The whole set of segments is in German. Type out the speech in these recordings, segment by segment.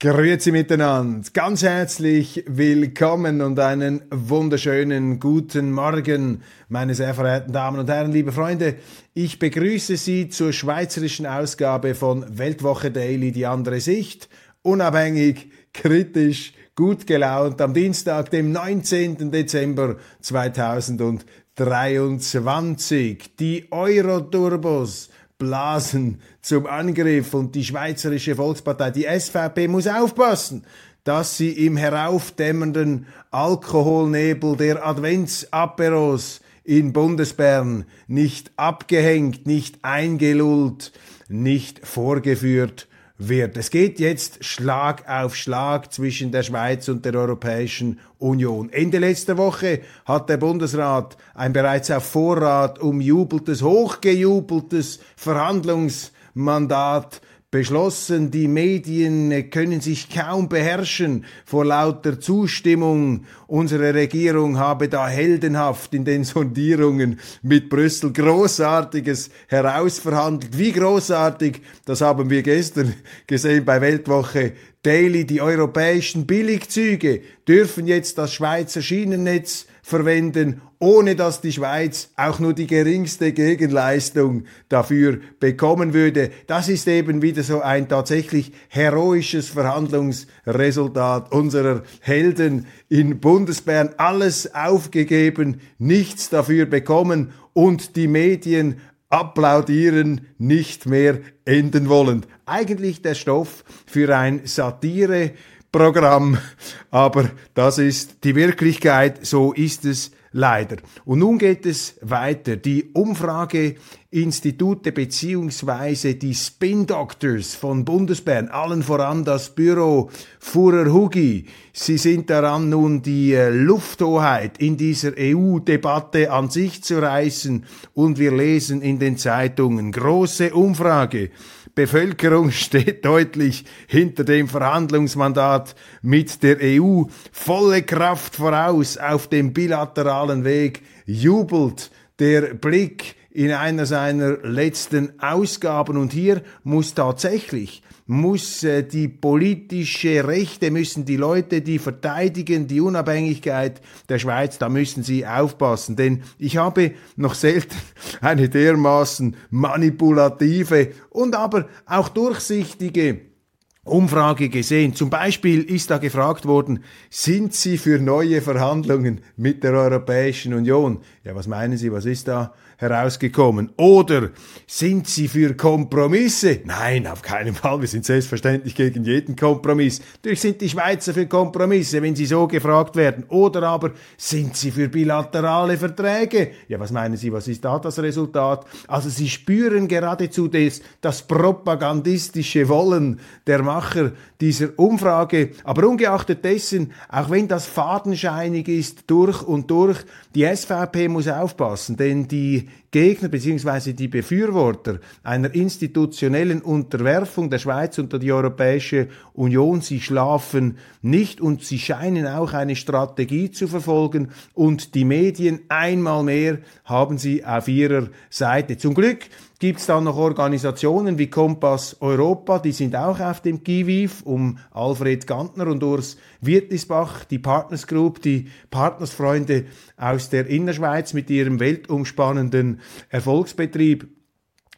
Grüezi miteinander, ganz herzlich willkommen und einen wunderschönen guten Morgen, meine sehr verehrten Damen und Herren, liebe Freunde. Ich begrüße Sie zur schweizerischen Ausgabe von Weltwoche Daily, die andere Sicht, unabhängig, kritisch, gut gelaunt am Dienstag, dem 19. Dezember 2023. Die Euro-Turbos blasen zum Angriff und die Schweizerische Volkspartei, die SVP, muss aufpassen, dass sie im heraufdämmernden Alkoholnebel der Adventsaperos in Bundesbern nicht abgehängt, nicht eingelullt, nicht vorgeführt wird. Es geht jetzt Schlag auf Schlag zwischen der Schweiz und der Europäischen Union. Ende letzter Woche hat der Bundesrat ein bereits auf Vorrat umjubeltes, hochgejubeltes Verhandlungsmandat beschlossen, die Medien können sich kaum beherrschen vor lauter Zustimmung. Unsere Regierung habe da heldenhaft in den Sondierungen mit Brüssel Großartiges herausverhandelt. Wie großartig, das haben wir gestern gesehen bei Weltwoche Daily. Die europäischen Billigzüge dürfen jetzt das Schweizer Schienennetz verwenden, ohne dass die Schweiz auch nur die geringste Gegenleistung dafür bekommen würde. Das ist eben wieder so ein tatsächlich heroisches Verhandlungsresultat unserer Helden in Bundesbern. Alles aufgegeben, nichts dafür bekommen und die Medien applaudieren, nicht mehr enden wollen. Eigentlich der Stoff für ein Satire Programm, aber das ist die Wirklichkeit, so ist es leider. Und nun geht es weiter. Die Umfrageinstitute beziehungsweise die Spin Doctors von Bundesbern, allen voran das Büro Fuhrer Hugi, sie sind daran, nun die äh, Lufthoheit in dieser EU-Debatte an sich zu reißen und wir lesen in den Zeitungen große Umfrage. Bevölkerung steht deutlich hinter dem Verhandlungsmandat mit der EU. Volle Kraft voraus auf dem bilateralen Weg jubelt der Blick in einer seiner letzten Ausgaben. Und hier muss tatsächlich muss äh, die politische Rechte, müssen die Leute, die verteidigen die Unabhängigkeit der Schweiz, da müssen sie aufpassen. Denn ich habe noch selten eine dermaßen manipulative und aber auch durchsichtige Umfrage gesehen. Zum Beispiel ist da gefragt worden, sind Sie für neue Verhandlungen mit der Europäischen Union? Ja, was meinen Sie, was ist da herausgekommen? Oder sind Sie für Kompromisse? Nein, auf keinen Fall. Wir sind selbstverständlich gegen jeden Kompromiss. Natürlich sind die Schweizer für Kompromisse, wenn sie so gefragt werden. Oder aber sind Sie für bilaterale Verträge? Ja, was meinen Sie, was ist da das Resultat? Also Sie spüren geradezu das, das propagandistische Wollen der Macher dieser Umfrage. Aber ungeachtet dessen, auch wenn das fadenscheinig ist durch und durch, die SVP muss aufpassen, denn die Gegner bzw. die Befürworter einer institutionellen Unterwerfung der Schweiz unter die Europäische Union, sie schlafen nicht und sie scheinen auch eine Strategie zu verfolgen und die Medien einmal mehr haben sie auf ihrer Seite. Zum Glück gibt es dann noch Organisationen wie Kompass Europa, die sind auch auf dem Kiviv, um Alfred Gantner und Urs Wirtisbach, die Partners Group, die Partnersfreunde aus der Innerschweiz mit ihrem weltumspannenden Erfolgsbetrieb.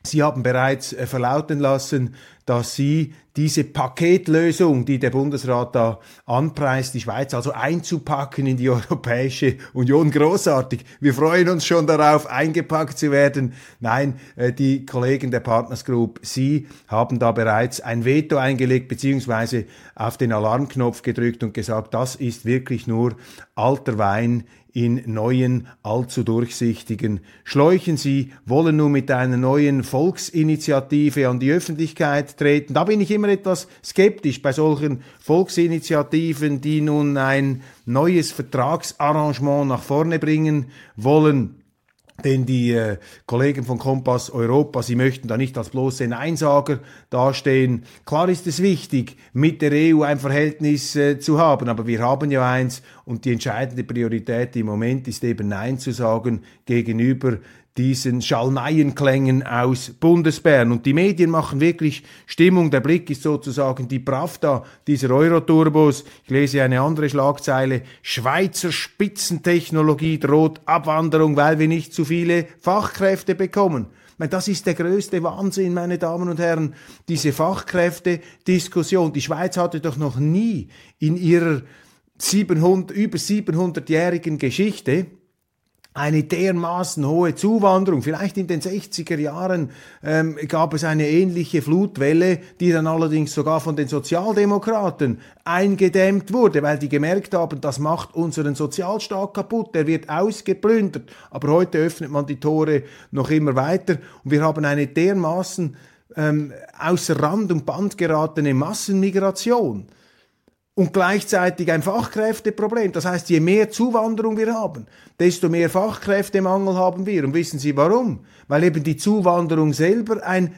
Sie haben bereits äh, verlauten lassen, dass sie diese Paketlösung, die der Bundesrat da anpreist, die Schweiz also einzupacken in die Europäische Union. Großartig. Wir freuen uns schon darauf, eingepackt zu werden. Nein, äh, die Kollegen der Partners Group, Sie haben da bereits ein Veto eingelegt, beziehungsweise auf den Alarmknopf gedrückt und gesagt, das ist wirklich nur alter Wein in neuen, allzu durchsichtigen Schläuchen. Sie wollen nun mit einer neuen Volksinitiative an die Öffentlichkeit treten. Da bin ich immer etwas skeptisch bei solchen Volksinitiativen, die nun ein neues Vertragsarrangement nach vorne bringen wollen denn die äh, Kollegen von Kompass Europa, sie möchten da nicht als bloße Neinsager dastehen. Klar ist es wichtig, mit der EU ein Verhältnis äh, zu haben, aber wir haben ja eins und die entscheidende Priorität im Moment ist eben Nein zu sagen gegenüber diesen Schalmeienklängen aus Bundesbern. Und die Medien machen wirklich Stimmung. Der Blick ist sozusagen die Pravda dieser Euroturbos. Ich lese eine andere Schlagzeile. Schweizer Spitzentechnologie droht Abwanderung, weil wir nicht zu viele Fachkräfte bekommen. Das ist der größte Wahnsinn, meine Damen und Herren, diese Fachkräftediskussion. Die Schweiz hatte doch noch nie in ihrer 700, über 700-jährigen Geschichte eine dermaßen hohe Zuwanderung. Vielleicht in den 60er Jahren ähm, gab es eine ähnliche Flutwelle, die dann allerdings sogar von den Sozialdemokraten eingedämmt wurde, weil die gemerkt haben, das macht unseren Sozialstaat kaputt, der wird ausgeplündert. Aber heute öffnet man die Tore noch immer weiter und wir haben eine dermaßen ähm, außer Rand und Band geratene Massenmigration und gleichzeitig ein Fachkräfteproblem. Das heißt, je mehr Zuwanderung wir haben, desto mehr Fachkräftemangel haben wir. Und wissen Sie warum? Weil eben die Zuwanderung selber ein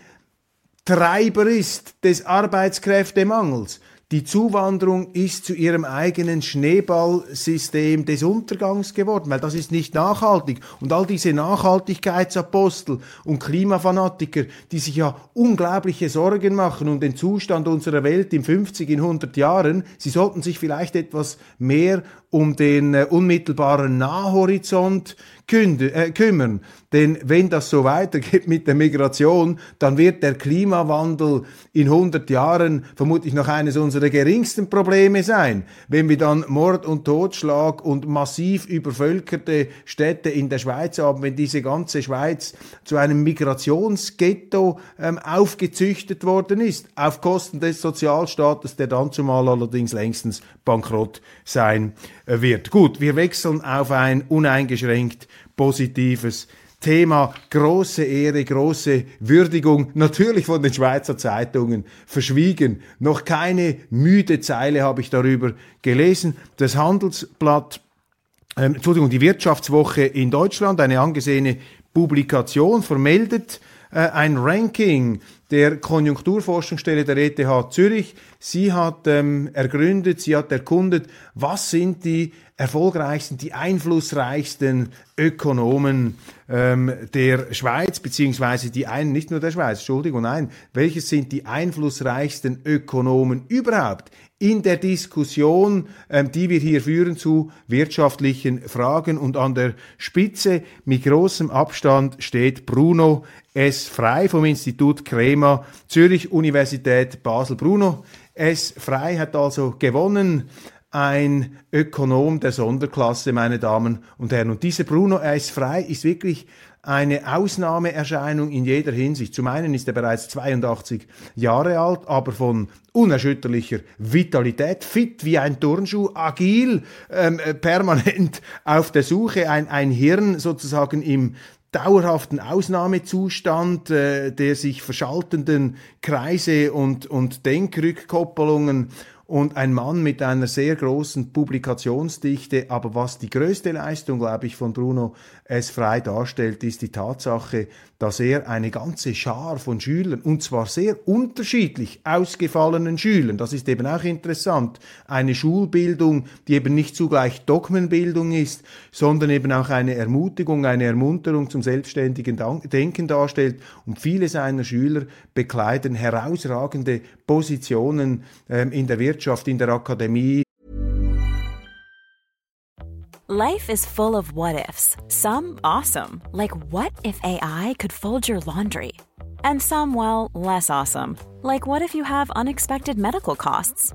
Treiber ist des Arbeitskräftemangels. Die Zuwanderung ist zu ihrem eigenen Schneeballsystem des Untergangs geworden, weil das ist nicht nachhaltig. Und all diese Nachhaltigkeitsapostel und Klimafanatiker, die sich ja unglaubliche Sorgen machen um den Zustand unserer Welt in 50, in 100 Jahren, sie sollten sich vielleicht etwas mehr um den äh, unmittelbaren Nahhorizont künde, äh, kümmern. Denn wenn das so weitergeht mit der Migration, dann wird der Klimawandel in 100 Jahren vermutlich noch eines unserer geringsten Probleme sein. Wenn wir dann Mord und Totschlag und massiv übervölkerte Städte in der Schweiz haben, wenn diese ganze Schweiz zu einem Migrationsghetto ähm, aufgezüchtet worden ist, auf Kosten des Sozialstaates, der dann zumal allerdings längstens bankrott sein äh, wird. Gut, wir wechseln auf ein uneingeschränkt positives Thema große Ehre, große Würdigung, natürlich von den Schweizer Zeitungen verschwiegen. Noch keine müde Zeile habe ich darüber gelesen. Das Handelsblatt, äh, Entschuldigung, die Wirtschaftswoche in Deutschland, eine angesehene Publikation, vermeldet äh, ein Ranking der Konjunkturforschungsstelle der ETH Zürich. Sie hat ähm, ergründet, sie hat erkundet, was sind die erfolgreichsten, die einflussreichsten Ökonomen ähm, der Schweiz, beziehungsweise die einen, nicht nur der Schweiz, Entschuldigung, nein, welches sind die einflussreichsten Ökonomen überhaupt in der Diskussion, ähm, die wir hier führen zu wirtschaftlichen Fragen und an der Spitze mit großem Abstand steht Bruno S. Frei vom Institut Crema Zürich Universität Basel. Bruno S. Frei hat also gewonnen ein Ökonom der Sonderklasse, meine Damen und Herren. Und dieser Bruno S. Frei ist wirklich eine Ausnahmeerscheinung in jeder Hinsicht. Zum einen ist er bereits 82 Jahre alt, aber von unerschütterlicher Vitalität, fit wie ein Turnschuh, agil, ähm, permanent auf der Suche, ein, ein Hirn sozusagen im dauerhaften Ausnahmezustand äh, der sich verschaltenden Kreise und, und Denkrückkoppelungen und ein Mann mit einer sehr großen Publikationsdichte. Aber was die größte Leistung, glaube ich, von Bruno S. Frei darstellt, ist die Tatsache, dass er eine ganze Schar von Schülern, und zwar sehr unterschiedlich ausgefallenen Schülern, das ist eben auch interessant, eine Schulbildung, die eben nicht zugleich Dogmenbildung ist, sondern eben auch eine Ermutigung, eine Ermunterung zum selbstständigen Denken darstellt. Und viele seiner Schüler bekleiden herausragende Positionen ähm, in der Wirtschaft, in der Akademie, Life is full of what ifs. Some awesome, like what if AI could fold your laundry? And some, well, less awesome, like what if you have unexpected medical costs?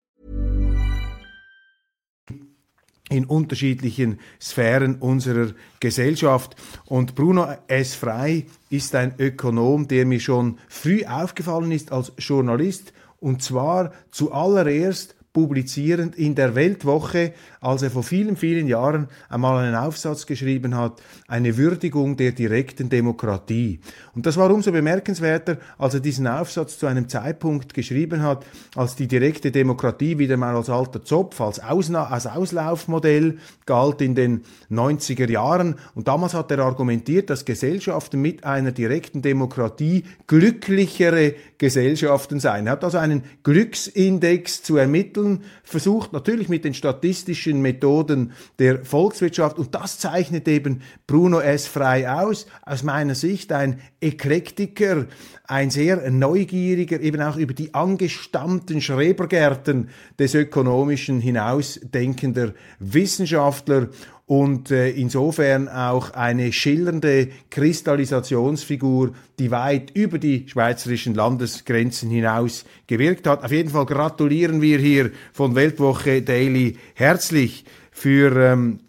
In unterschiedlichen Sphären unserer Gesellschaft. Und Bruno S. Frey ist ein Ökonom, der mir schon früh aufgefallen ist als Journalist, und zwar zuallererst publizierend in der Weltwoche, als er vor vielen, vielen Jahren einmal einen Aufsatz geschrieben hat, eine Würdigung der direkten Demokratie. Und das war umso bemerkenswerter, als er diesen Aufsatz zu einem Zeitpunkt geschrieben hat, als die direkte Demokratie wieder mal als alter Zopf, als, Ausna als Auslaufmodell galt in den 90er Jahren. Und damals hat er argumentiert, dass Gesellschaften mit einer direkten Demokratie glücklichere Gesellschaften seien. Er hat also einen Glücksindex zu ermitteln versucht, natürlich mit den statistischen Methoden der Volkswirtschaft. Und das zeichnet eben Bruno S. Frei aus. Aus meiner Sicht ein Eklektiker, ein sehr neugieriger, eben auch über die angestammten Schrebergärten des Ökonomischen hinausdenkender Wissenschaftler und äh, insofern auch eine schillernde Kristallisationsfigur, die weit über die schweizerischen Landesgrenzen hinaus gewirkt hat. Auf jeden Fall gratulieren wir hier von Weltwoche Daily herzlich für ähm,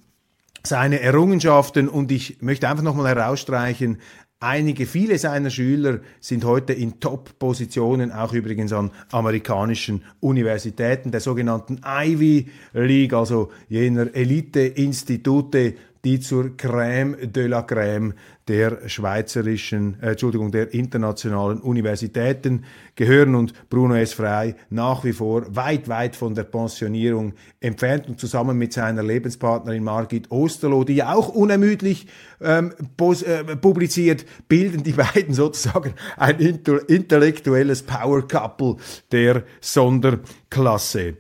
seine Errungenschaften und ich möchte einfach nochmal herausstreichen, Einige, viele seiner Schüler sind heute in Top-Positionen, auch übrigens an amerikanischen Universitäten, der sogenannten Ivy League, also jener Elite-Institute, die zur Crème de la Crème der schweizerischen, äh, Entschuldigung, der internationalen Universitäten gehören und Bruno S. Frey nach wie vor weit, weit von der Pensionierung entfernt und zusammen mit seiner Lebenspartnerin Margit Osterloh, die auch unermüdlich ähm, äh, publiziert, bilden die beiden sozusagen ein intellektuelles Power Couple der Sonderklasse.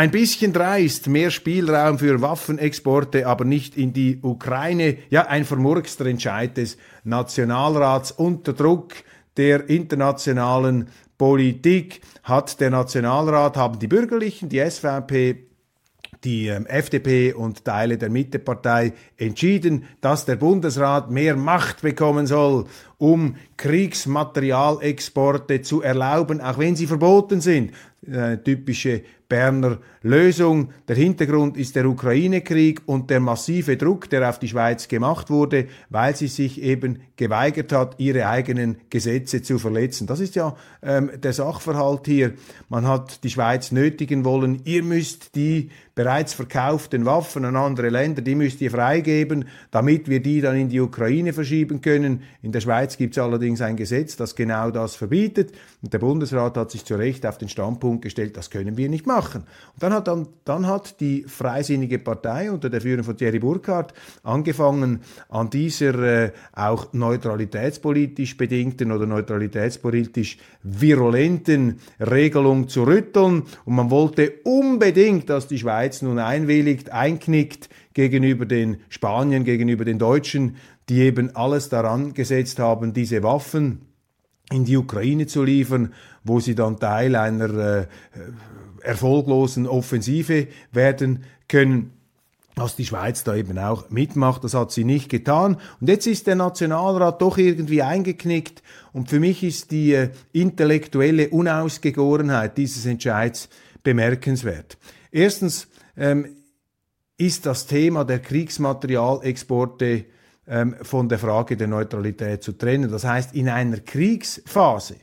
Ein bisschen dreist, mehr Spielraum für Waffenexporte, aber nicht in die Ukraine. Ja, ein vermurkster Entscheid des Nationalrats unter Druck der internationalen Politik hat der Nationalrat, haben die Bürgerlichen, die SVP, die ähm, FDP und Teile der Mittepartei entschieden, dass der Bundesrat mehr Macht bekommen soll, um Kriegsmaterialexporte zu erlauben, auch wenn sie verboten sind. Eine typische Berner Lösung. Der Hintergrund ist der Ukraine-Krieg und der massive Druck, der auf die Schweiz gemacht wurde, weil sie sich eben geweigert hat, ihre eigenen Gesetze zu verletzen. Das ist ja ähm, der Sachverhalt hier. Man hat die Schweiz nötigen wollen, ihr müsst die bereits verkauften Waffen an andere Länder, die müsst ihr freigeben, damit wir die dann in die Ukraine verschieben können. In der Schweiz gibt es allerdings ein Gesetz, das genau das verbietet. Und der Bundesrat hat sich zu Recht auf den Standpunkt gestellt, das können wir nicht machen. Und dann hat, dann, dann hat die Freisinnige Partei unter der Führung von Thierry Burkhardt angefangen, an dieser äh, auch neutralitätspolitisch bedingten oder neutralitätspolitisch virulenten Regelung zu rütteln. Und man wollte unbedingt, dass die Schweiz nun einwilligt, einknickt gegenüber den Spaniern, gegenüber den Deutschen, die eben alles daran gesetzt haben, diese Waffen in die Ukraine zu liefern, wo sie dann Teil einer äh, erfolglosen Offensive werden können dass die Schweiz da eben auch mitmacht. Das hat sie nicht getan. Und jetzt ist der Nationalrat doch irgendwie eingeknickt. Und für mich ist die äh, intellektuelle Unausgegorenheit dieses Entscheids bemerkenswert. Erstens ähm, ist das Thema der Kriegsmaterialexporte ähm, von der Frage der Neutralität zu trennen. Das heißt, in einer Kriegsphase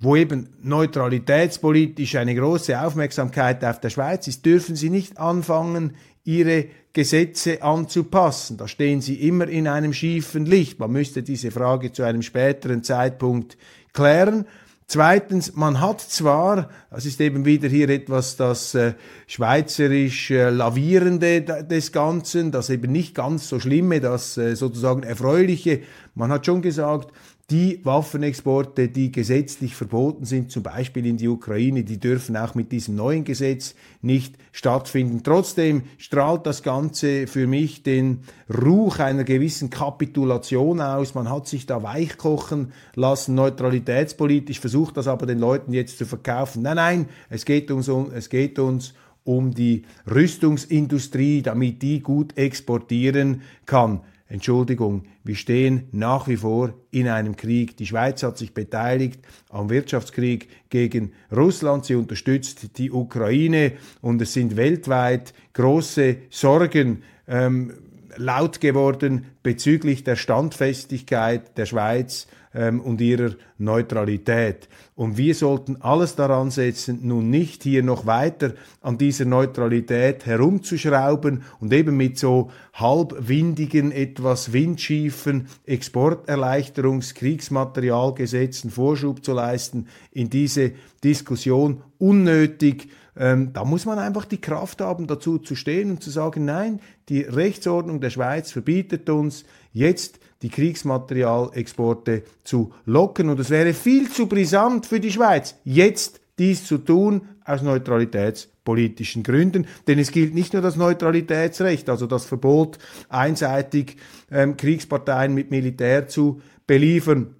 wo eben neutralitätspolitisch eine große Aufmerksamkeit auf der Schweiz ist, dürfen sie nicht anfangen, ihre Gesetze anzupassen. Da stehen sie immer in einem schiefen Licht. Man müsste diese Frage zu einem späteren Zeitpunkt klären. Zweitens, man hat zwar, das ist eben wieder hier etwas das äh, schweizerisch äh, Lavierende des Ganzen, das eben nicht ganz so Schlimme, das äh, sozusagen Erfreuliche, man hat schon gesagt, die Waffenexporte, die gesetzlich verboten sind, zum Beispiel in die Ukraine, die dürfen auch mit diesem neuen Gesetz nicht stattfinden. Trotzdem strahlt das Ganze für mich den Ruch einer gewissen Kapitulation aus. Man hat sich da weichkochen lassen, neutralitätspolitisch, versucht das aber den Leuten jetzt zu verkaufen. Nein, nein, es geht uns um, es geht uns um die Rüstungsindustrie, damit die gut exportieren kann. Entschuldigung, wir stehen nach wie vor in einem Krieg. Die Schweiz hat sich beteiligt am Wirtschaftskrieg gegen Russland. Sie unterstützt die Ukraine und es sind weltweit große Sorgen ähm, laut geworden bezüglich der Standfestigkeit der Schweiz ähm, und ihrer Neutralität. Und wir sollten alles daran setzen, nun nicht hier noch weiter an dieser Neutralität herumzuschrauben und eben mit so halbwindigen, etwas windschiefen Exporterleichterungs-Kriegsmaterialgesetzen Vorschub zu leisten in diese Diskussion unnötig ähm, da muss man einfach die Kraft haben, dazu zu stehen und zu sagen, nein, die Rechtsordnung der Schweiz verbietet uns jetzt die Kriegsmaterialexporte zu locken. Und es wäre viel zu brisant für die Schweiz, jetzt dies zu tun aus neutralitätspolitischen Gründen. Denn es gilt nicht nur das Neutralitätsrecht, also das Verbot, einseitig ähm, Kriegsparteien mit Militär zu beliefern,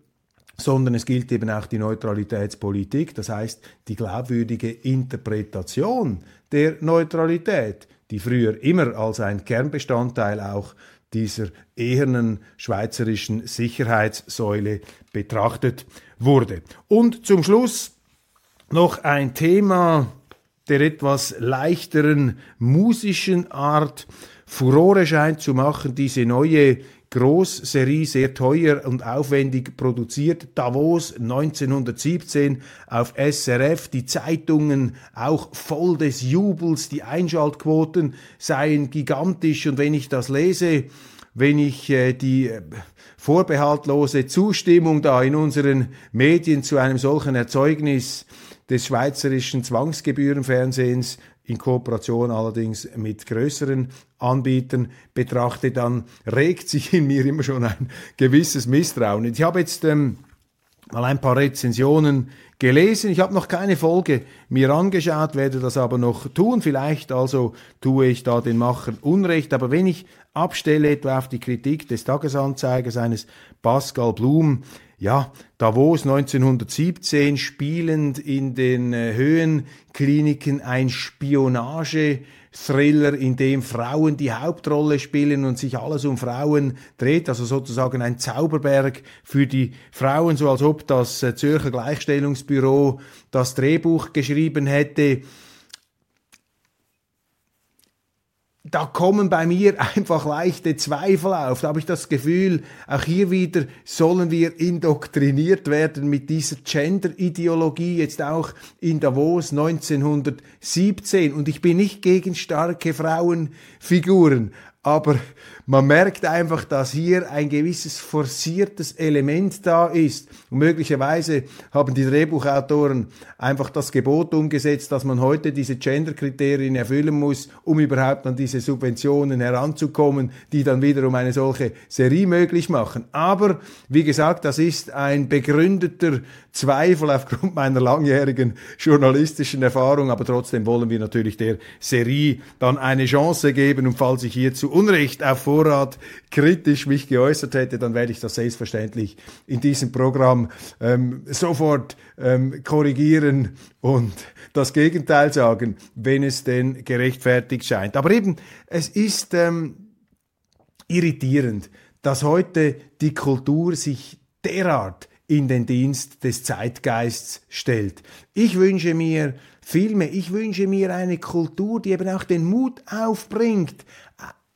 sondern es gilt eben auch die Neutralitätspolitik, das heißt die glaubwürdige Interpretation der Neutralität, die früher immer als ein Kernbestandteil auch dieser ehernen schweizerischen Sicherheitssäule betrachtet wurde. Und zum Schluss noch ein Thema der etwas leichteren musischen Art. Furore scheint zu machen, diese neue Großserie, sehr teuer und aufwendig produziert. Davos 1917 auf SRF, die Zeitungen auch voll des Jubels, die Einschaltquoten seien gigantisch und wenn ich das lese, wenn ich äh, die äh, vorbehaltlose Zustimmung da in unseren Medien zu einem solchen Erzeugnis des schweizerischen Zwangsgebührenfernsehens in Kooperation allerdings mit größeren Anbietern betrachte, dann regt sich in mir immer schon ein gewisses Misstrauen. Ich habe jetzt ähm, mal ein paar Rezensionen gelesen. Ich habe noch keine Folge mir angeschaut, werde das aber noch tun. Vielleicht also tue ich da den Machern Unrecht. Aber wenn ich abstelle etwa auf die Kritik des Tagesanzeigers eines Pascal Blum, ja, Davos 1917 spielend in den äh, Höhenkliniken ein Spionage Thriller, in dem Frauen die Hauptrolle spielen und sich alles um Frauen dreht, also sozusagen ein Zauberberg für die Frauen, so als ob das äh, Zürcher Gleichstellungsbüro das Drehbuch geschrieben hätte. Da kommen bei mir einfach leichte Zweifel auf. Da habe ich das Gefühl, auch hier wieder sollen wir indoktriniert werden mit dieser Gender-Ideologie, jetzt auch in Davos 1917. Und ich bin nicht gegen starke Frauenfiguren, aber man merkt einfach, dass hier ein gewisses forciertes Element da ist. Und möglicherweise haben die Drehbuchautoren einfach das Gebot umgesetzt, dass man heute diese Gender-Kriterien erfüllen muss, um überhaupt an diese Subventionen heranzukommen, die dann wiederum eine solche Serie möglich machen. Aber wie gesagt, das ist ein begründeter Zweifel aufgrund meiner langjährigen journalistischen Erfahrung, aber trotzdem wollen wir natürlich der Serie dann eine Chance geben und falls ich hier zu Unrecht auf Vorrat kritisch mich geäußert hätte, dann werde ich das selbstverständlich in diesem Programm ähm, sofort ähm, korrigieren und das Gegenteil sagen, wenn es denn gerechtfertigt scheint. Aber eben, es ist ähm, irritierend, dass heute die Kultur sich derart in den Dienst des Zeitgeists stellt. Ich wünsche mir vielmehr, ich wünsche mir eine Kultur, die eben auch den Mut aufbringt,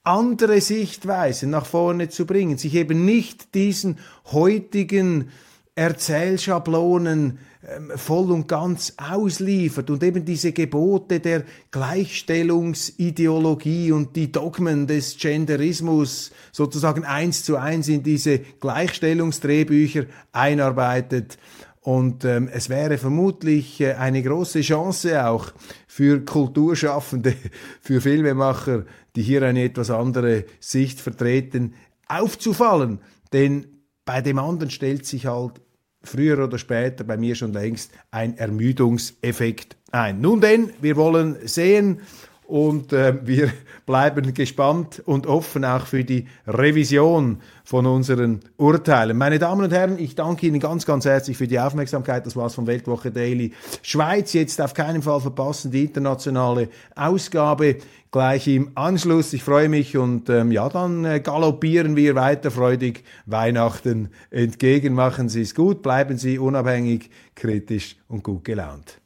andere Sichtweisen nach vorne zu bringen, sich eben nicht diesen heutigen Erzählschablonen ähm, voll und ganz ausliefert und eben diese Gebote der Gleichstellungsideologie und die Dogmen des Genderismus sozusagen eins zu eins in diese Gleichstellungsdrehbücher einarbeitet. Und ähm, es wäre vermutlich äh, eine große Chance auch für Kulturschaffende, für Filmemacher, die hier eine etwas andere Sicht vertreten, aufzufallen. Denn bei dem anderen stellt sich halt früher oder später bei mir schon längst ein Ermüdungseffekt ein. Nun denn, wir wollen sehen und äh, wir bleiben gespannt und offen auch für die Revision von unseren Urteilen. Meine Damen und Herren, ich danke Ihnen ganz, ganz herzlich für die Aufmerksamkeit. Das war's von Weltwoche Daily Schweiz. Jetzt auf keinen Fall verpassen die internationale Ausgabe gleich im Anschluss. Ich freue mich und ähm, ja, dann äh, galoppieren wir weiter freudig Weihnachten entgegen. Machen Sie es gut, bleiben Sie unabhängig, kritisch und gut gelaunt.